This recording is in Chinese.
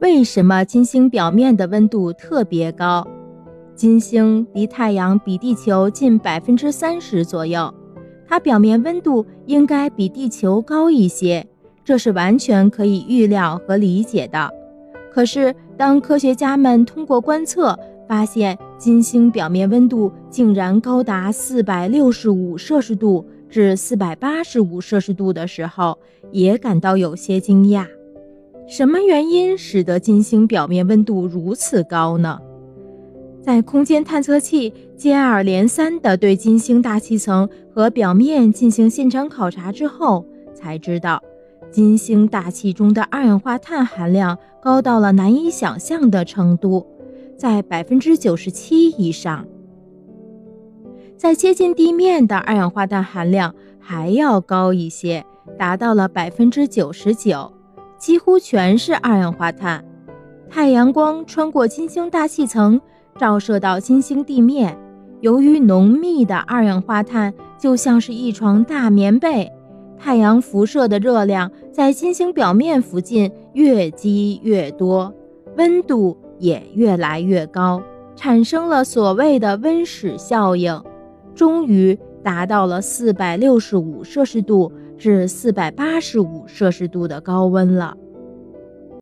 为什么金星表面的温度特别高？金星离太阳比地球近百分之三十左右，它表面温度应该比地球高一些，这是完全可以预料和理解的。可是，当科学家们通过观测发现金星表面温度竟然高达四百六十五摄氏度至四百八十五摄氏度的时候，也感到有些惊讶。什么原因使得金星表面温度如此高呢？在空间探测器接二连三地对金星大气层和表面进行现场考察之后，才知道金星大气中的二氧化碳含量高到了难以想象的程度，在百分之九十七以上。在接近地面的二氧化碳含量还要高一些，达到了百分之九十九。几乎全是二氧化碳。太阳光穿过金星大气层，照射到金星地面。由于浓密的二氧化碳就像是一床大棉被，太阳辐射的热量在金星表面附近越积越多，温度也越来越高，产生了所谓的温室效应，终于达到了四百六十五摄氏度。至四百八十五摄氏度的高温了。